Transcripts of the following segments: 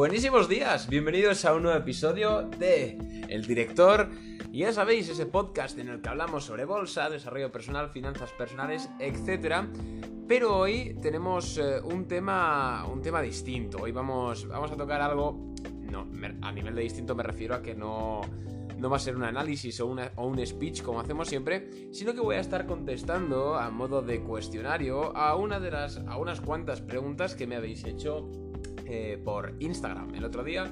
Buenísimos días, bienvenidos a un nuevo episodio de El Director. Y ya sabéis, ese podcast en el que hablamos sobre bolsa, desarrollo personal, finanzas personales, etc. Pero hoy tenemos eh, un, tema, un tema distinto. Hoy vamos, vamos a tocar algo... No, a nivel de distinto me refiero a que no, no va a ser un análisis o, o, un speech como hacemos siempre, sino que voy a estar contestando a modo de cuestionario a una de las a unas cuantas preguntas que me habéis hecho eh, por Instagram. El otro día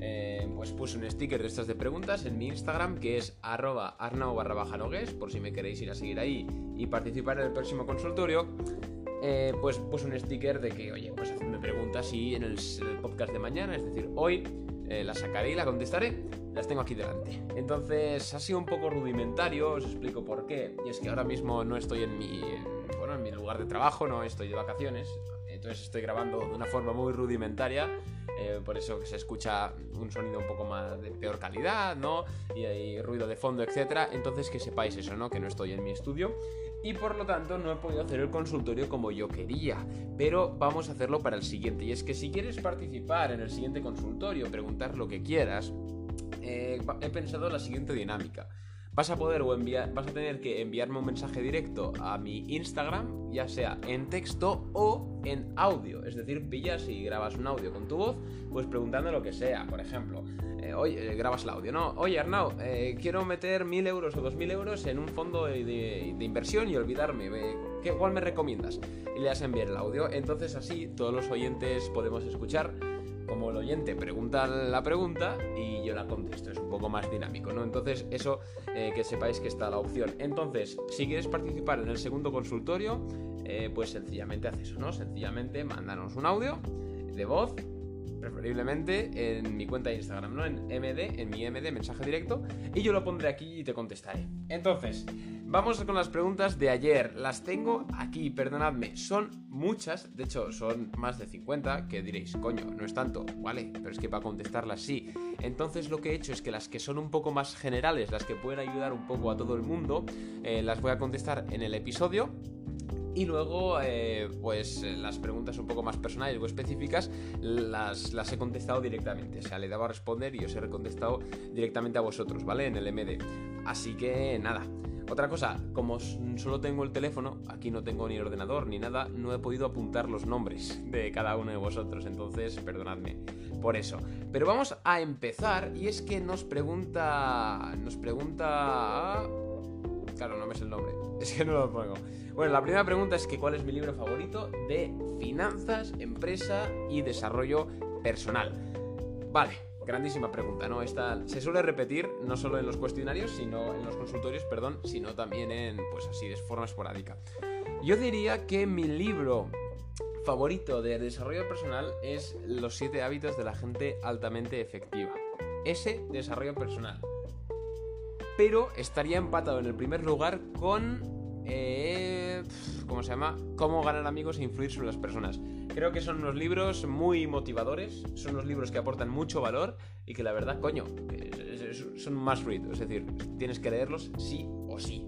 eh, pues puse un sticker de estas de preguntas en mi Instagram que es arroba arnau barra baja por si me queréis ir a seguir ahí y participar en el próximo consultorio. Eh, pues puse un sticker de que, oye, pues hacedme preguntas y en el, podcast de mañana, es decir, hoy la sacaré y la contestaré. Las tengo aquí delante. Entonces ha sido un poco rudimentario, os explico por qué. Y es que ahora mismo no estoy en mi, bueno, en mi lugar de trabajo, no estoy de vacaciones entonces estoy grabando de una forma muy rudimentaria, eh, por eso se escucha un sonido un poco más de peor calidad, ¿no? Y hay ruido de fondo, etc. Entonces que sepáis eso, ¿no? Que no estoy en mi estudio. Y por lo tanto no he podido hacer el consultorio como yo quería. Pero vamos a hacerlo para el siguiente. Y es que si quieres participar en el siguiente consultorio, preguntar lo que quieras, eh, he pensado la siguiente dinámica vas a poder o enviar, vas a tener que enviarme un mensaje directo a mi Instagram, ya sea en texto o en audio. Es decir, pillas y grabas un audio con tu voz, pues preguntando lo que sea. Por ejemplo, eh, eh, grabas el audio, ¿no? Oye, Arnau, eh, quiero meter mil euros o dos mil euros en un fondo de, inversión y olvidarme. ¿Qué, ¿Cuál me recomiendas? Y le das a enviar el audio. Entonces así todos los oyentes podemos escuchar como el oyente pregunta la pregunta y yo la contesto. Es un poco más dinámico, ¿no? Entonces, eso eh, que sepáis que está la opción. Entonces, si quieres participar en el segundo consultorio, eh, pues sencillamente haces eso, ¿no? Sencillamente mándanos un audio de voz preferiblemente en mi cuenta de Instagram, ¿no? En MD, en mi MD, mensaje directo, y yo lo pondré aquí y te contestaré. Entonces, vamos con las preguntas de ayer. Las tengo aquí, perdonadme, son muchas, de hecho son más de 50, que diréis, coño, no es tanto, vale, pero es que para contestarlas sí. Entonces lo que he hecho es que las que son un poco más generales, las que pueden ayudar un poco a todo el mundo, eh, las voy a contestar en el episodio y luego, eh, pues las preguntas un poco más personales o específicas las, las he contestado directamente. O sea, le daba a responder y os he contestado directamente a vosotros, ¿vale? En el MD. Así que nada. Otra cosa, como solo tengo el teléfono, aquí no tengo ni ordenador ni nada, no he podido apuntar los nombres de cada uno de vosotros, entonces perdonadme por eso. Pero vamos a empezar y es que nos pregunta... Nos pregunta... Claro, no me sé el nombre. Es que no lo pongo. Bueno, la primera pregunta es que cuál es mi libro favorito de finanzas, empresa y desarrollo personal. Vale, grandísima pregunta, ¿no? Esta se suele repetir no solo en los cuestionarios, sino en los consultorios, perdón, sino también en, pues así, de forma esporádica. Yo diría que mi libro favorito de desarrollo personal es Los siete hábitos de la gente altamente efectiva. Ese desarrollo personal. Pero estaría empatado en el primer lugar con eh, ¿Cómo se llama? Cómo ganar amigos e influir sobre las personas. Creo que son unos libros muy motivadores, son unos libros que aportan mucho valor y que la verdad, coño, son más read, es decir, tienes que leerlos sí o sí.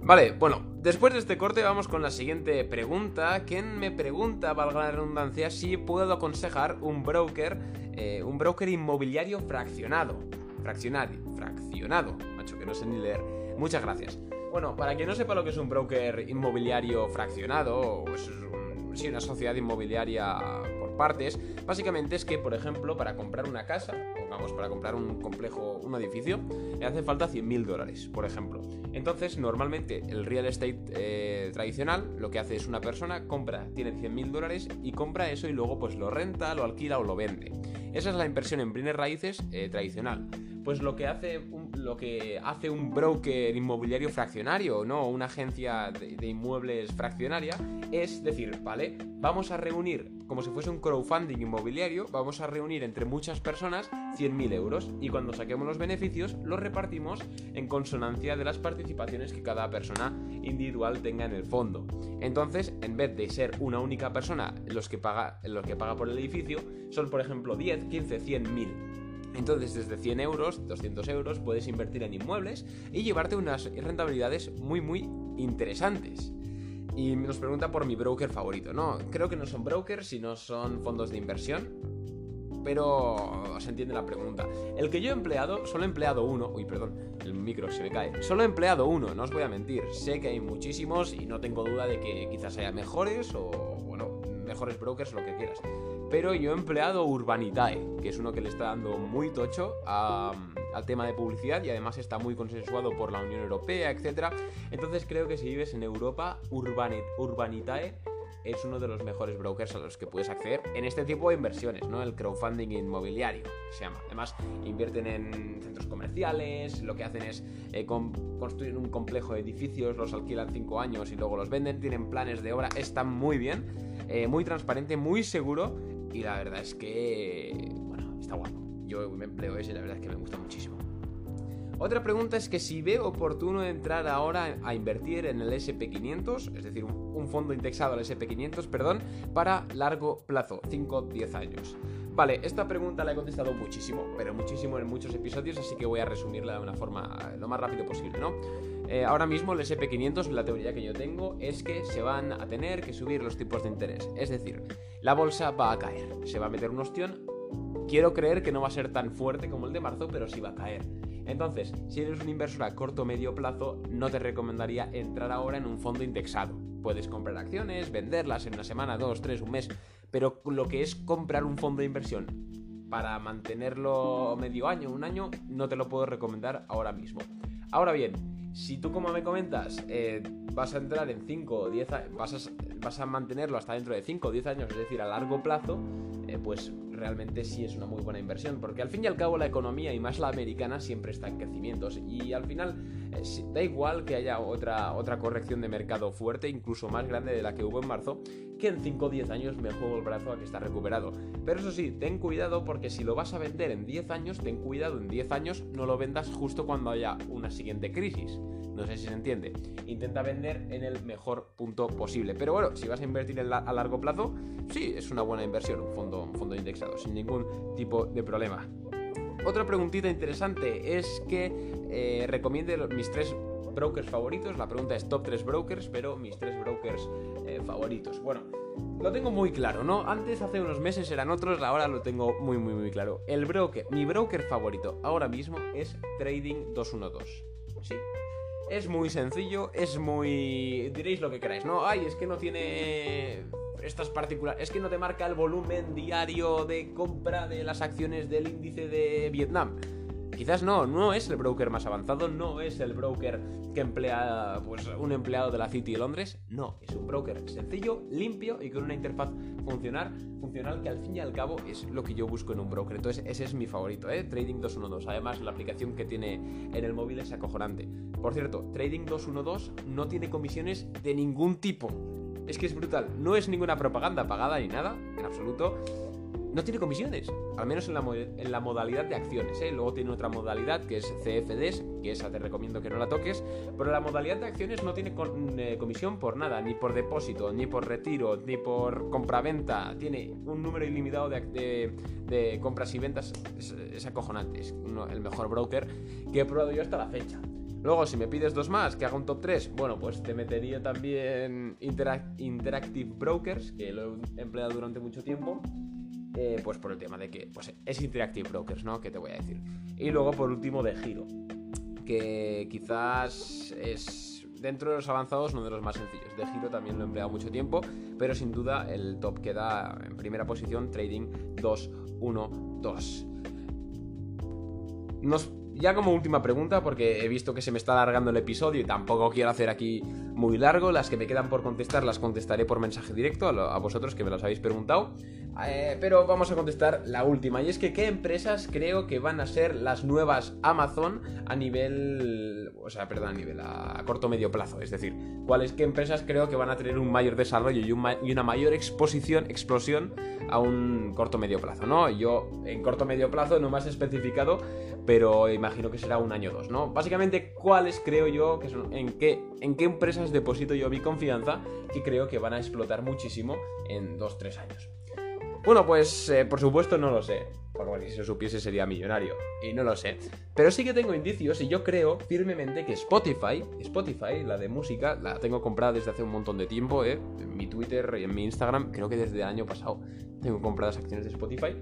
Vale, bueno, después de este corte vamos con la siguiente pregunta. ¿Quién me pregunta, valga la redundancia, si puedo aconsejar un broker, eh, un broker inmobiliario fraccionado? Fraccionario, macho, que no sé ni leer. Muchas gracias. Bueno, para quien no sepa lo que es un broker inmobiliario fraccionado, o es una sociedad inmobiliaria por partes, básicamente es que, por ejemplo, para comprar una casa, o vamos, para comprar un complejo, un edificio, le hace falta 100.000 dólares, por ejemplo. Entonces, normalmente el real estate eh, tradicional lo que hace es una persona compra, tiene 100.000 dólares y compra eso y luego pues lo renta, lo alquila o lo vende. Esa es la inversión en bienes raíces eh, tradicional pues lo que hace un, lo que hace un broker inmobiliario fraccionario, ¿no? Una agencia de, inmuebles fraccionaria, es decir, vale, vamos a reunir, como si fuese un crowdfunding inmobiliario, vamos a reunir entre muchas personas 100.000 euros y cuando saquemos los beneficios los repartimos en consonancia de las participaciones que cada persona individual tenga en el fondo. Entonces, en vez de ser una única persona los que paga, los que paga por el edificio, son por ejemplo 10, 15, 100 mil. Entonces, desde 100 euros, 200 euros, puedes invertir en inmuebles y llevarte unas rentabilidades muy, muy interesantes. Y nos pregunta por mi broker favorito. No, creo que no son brokers, sino son fondos de inversión. pero se entiende la pregunta. El que yo he empleado, solo he empleado uno. Uy, perdón, el micro se me cae. Solo he empleado uno, no os voy a mentir. Sé que hay muchísimos y no tengo duda de que quizás haya mejores o, mejores brokers, lo que quieras. Pero yo he empleado Urbanitae, que es uno que le está dando muy tocho al tema de publicidad y además está muy consensuado por la Unión Europea, etc. Entonces creo que si vives en Europa, Urbanitae es uno de los mejores brokers a los que puedes acceder en este tipo de inversiones, ¿no? El crowdfunding inmobiliario se llama. Además, invierten en centros comerciales, lo que hacen es eh, construir un complejo de edificios, los alquilan 5 años y luego los venden, tienen planes de obra, están muy bien, eh, muy transparente, muy seguro y la verdad es que, bueno, está guapo. Yo me empleo ese y la verdad es que me gusta muchísimo. Otra pregunta es que si veo oportuno entrar ahora a invertir en el SP500, es decir, un, fondo indexado al SP500, perdón, para largo plazo, 5-10 años. Vale, esta pregunta la he contestado muchísimo, pero muchísimo en muchos episodios, así que voy a resumirla de una forma eh, lo más rápido posible, ¿no? Eh, ahora mismo el SP500, la teoría que yo tengo, es que se van a tener que subir los tipos de interés. Es decir, la bolsa va a caer, se va a meter un ostión. Quiero creer que no va a ser tan fuerte como el de marzo, pero sí va a caer. Entonces, si eres un inversor a corto o medio plazo, no te recomendaría entrar ahora en un fondo indexado. Puedes comprar acciones, venderlas en una semana, dos, tres, un mes, pero lo que es comprar un fondo de inversión para mantenerlo medio año, un año, no te lo puedo recomendar ahora mismo. Ahora bien, si tú como me comentas eh, vas a entrar en 5 o 10 vas vas a mantenerlo hasta dentro de 5 o 10 años, es decir, a largo plazo, eh, pues realmente sí es una muy buena inversión, porque al fin y al cabo la economía y más la americana siempre está en crecimientos y al final eh, da igual que haya otra, otra corrección de mercado fuerte, incluso más grande de la que hubo en marzo, que en 5 o 10 años me juego el brazo a que está recuperado. Pero eso sí, ten cuidado porque si lo vas a vender en 10 años, ten cuidado en 10 años no lo vendas justo cuando haya una siguiente crisis. No sé si se entiende. Intenta vender en el mejor punto posible. Pero bueno, si vas a invertir a largo plazo, sí, es una buena inversión, un fondo, un fondo indexado, sin ningún tipo de problema. Otra preguntita interesante es que eh, recomiende mis tres brokers favoritos. La pregunta es top 3 brokers, pero mis tres brokers eh, favoritos. Bueno, lo tengo muy claro, ¿no? Antes, hace unos meses eran otros, ahora lo tengo muy, muy, muy claro. El broker, mi broker favorito ahora mismo es Trading 212. Sí, es muy sencillo, es muy... diréis lo que queráis, ¿no? Ay, es que no tiene estas particulares... Es que no te marca el volumen diario de compra de las acciones del índice de Vietnam. Quizás no, no es el broker más avanzado, no es el broker que emplea pues, un empleado de la City de Londres, no, es un broker sencillo, limpio y con una interfaz funcional, funcional que al fin y al cabo es lo que yo busco en un broker. Entonces ese es mi favorito, ¿eh? Trading 212. Además la aplicación que tiene en el móvil es acojonante. Por cierto, Trading 212 no tiene comisiones de ningún tipo. Es que es brutal, no es ninguna propaganda pagada ni nada, en absoluto no tiene comisiones, al menos en la, modalidad de acciones. ¿eh? Luego tiene otra modalidad que es CFDs, que esa te recomiendo que no la toques, pero la modalidad de acciones no tiene eh, comisión por nada, ni por depósito, ni por retiro, ni por compraventa. Tiene un número ilimitado de, compras y ventas, es, acojonante, es el mejor broker que he probado yo hasta la fecha. Luego, si me pides dos más, que haga un top 3, bueno, pues te metería también Interactive Brokers, que lo he empleado durante mucho tiempo. Eh, pues por el tema de que pues, es Interactive Brokers, ¿no? Que te voy a decir. Y luego por último de Giro, que quizás es dentro de los avanzados uno de los más sencillos. De Giro también lo he empleado mucho tiempo, pero sin duda el top queda en primera posición Trading 212. Nos ya como última pregunta, porque he visto que se me está alargando el episodio y tampoco quiero hacer aquí muy largo, las que me quedan por contestar las contestaré por mensaje directo a, vosotros que me las habéis preguntado. Eh, pero vamos a contestar la última, y es que qué empresas creo que van a ser las nuevas Amazon a nivel, o sea, perdón, a nivel a corto medio plazo, es decir, cuáles qué empresas creo que van a tener un mayor desarrollo y, una mayor exposición, explosión a un corto medio plazo, ¿no? Yo en corto medio plazo no me has especificado, pero imagino que será un año o dos, ¿no? Básicamente, ¿cuáles creo yo que son, en qué, en qué empresas deposito yo mi confianza y creo que van a explotar muchísimo en dos, tres años? Bueno, pues eh, por supuesto no lo sé. Porque si se supiese sería millonario. Y no lo sé. Pero sí que tengo indicios y yo creo firmemente que Spotify, Spotify, la de música, la tengo comprada desde hace un montón de tiempo, ¿eh? En mi Twitter y en mi Instagram, creo que desde el año pasado tengo compradas acciones de Spotify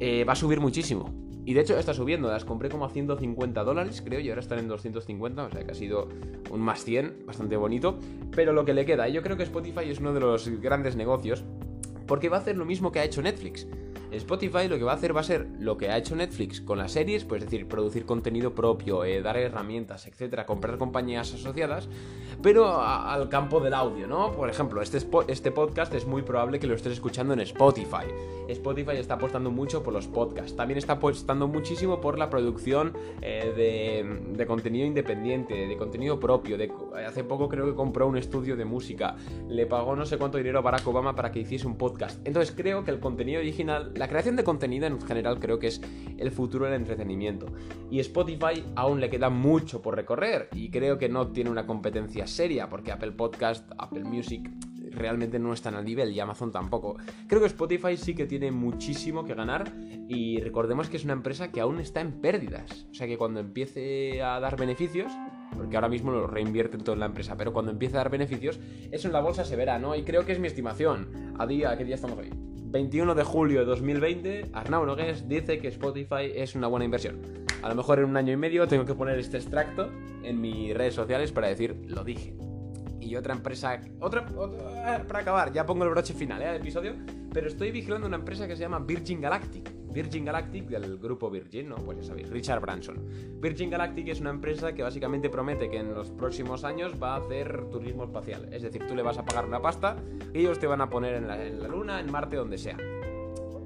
eh, va a subir muchísimo. Y de hecho está subiendo, las compré como a 150 dólares, creo, y ahora están en 250, o sea que ha sido un más 100, bastante bonito. Pero lo que le queda, yo creo que Spotify es uno de los grandes negocios, porque va a hacer lo mismo que ha hecho Netflix. Spotify lo que va a hacer va a ser lo que ha hecho Netflix con las series, pues es decir, producir contenido propio, eh, dar herramientas, etcétera, comprar compañías asociadas, pero al campo del audio, ¿no? Por ejemplo, este, este podcast es muy probable que lo estés escuchando en Spotify. Spotify está apostando mucho por los podcasts, también está apostando muchísimo por la producción eh, de, de, contenido independiente, de contenido propio. Hace poco creo que compró un estudio de música, le pagó no sé cuánto dinero a Barack Obama para que hiciese un podcast. Entonces creo que el contenido original la creación de contenido en general creo que es el futuro del entretenimiento. Y Spotify aún le queda mucho por recorrer y creo que no tiene una competencia seria porque Apple Podcast, Apple Music realmente no están al nivel y Amazon tampoco. Creo que Spotify sí que tiene muchísimo que ganar y recordemos que es una empresa que aún está en pérdidas. O sea que cuando empiece a dar beneficios, porque ahora mismo lo reinvierten todo en la empresa, pero cuando empiece a dar beneficios, eso en la bolsa se verá, ¿no? Y creo que es mi estimación. A día, ¿qué día estamos hoy? 21 de julio de 2020, Arnau Nogués dice que Spotify es una buena inversión. A lo mejor en un año y medio tengo que poner este extracto en mis redes sociales para decir, lo dije. Y otra empresa, otra, ah, para acabar, ya pongo el broche final ¿eh? episodio, pero estoy vigilando una empresa que se llama Virgin Galactic. Virgin Galactic del grupo Virgin, ¿no? Pues ya sabéis, Richard Branson. Virgin Galactic es una empresa que básicamente promete que en los próximos años va a hacer turismo espacial. Es decir, tú le vas a pagar una pasta y ellos te van a poner en la, Luna, en Marte, donde sea.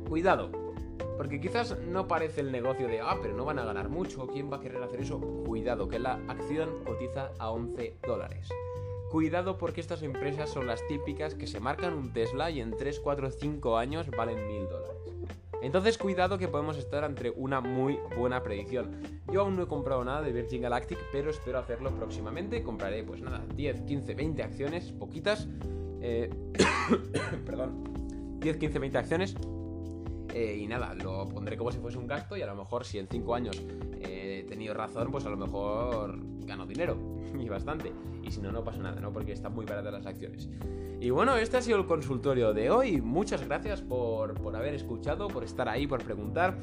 Cuidado, porque quizás no parece el negocio de, ah, pero no van a ganar mucho, ¿quién va a querer hacer eso? Cuidado, que la acción cotiza a 11 dólares. Cuidado porque estas empresas son las típicas que se marcan un Tesla y en 3, 4, 5 años valen 1000 dólares. Entonces cuidado que podemos estar entre una muy buena predicción. Yo aún no he comprado nada de Virgin Galactic, pero espero hacerlo próximamente. Compraré pues nada, 10, 15, 20 acciones, poquitas. Eh, perdón. 10, 15, 20 acciones. Eh, y nada, lo pondré como si fuese un gasto y a lo mejor si en 5 años eh, he tenido razón, pues a lo mejor gano dinero. Y bastante. Si no, no pasa nada, ¿no? Porque están muy baratas las acciones. Y bueno, este ha sido el consultorio de hoy. Muchas gracias por, haber escuchado, por estar ahí, por preguntar.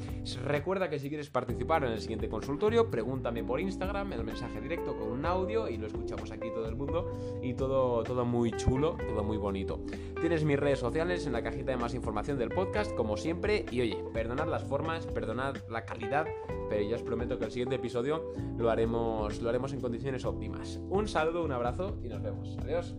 Recuerda que si quieres participar en el siguiente consultorio, pregúntame por Instagram, el mensaje directo con un audio y lo escuchamos aquí todo el mundo. Y todo, todo muy chulo, todo muy bonito. Tienes mis redes sociales en la cajita de más información del podcast, como siempre. Y oye, perdonad las formas, perdonad la calidad, pero ya os prometo que el siguiente episodio lo haremos, lo haremos en condiciones óptimas. Un saludo, un abrazo y nos vemos. Adiós.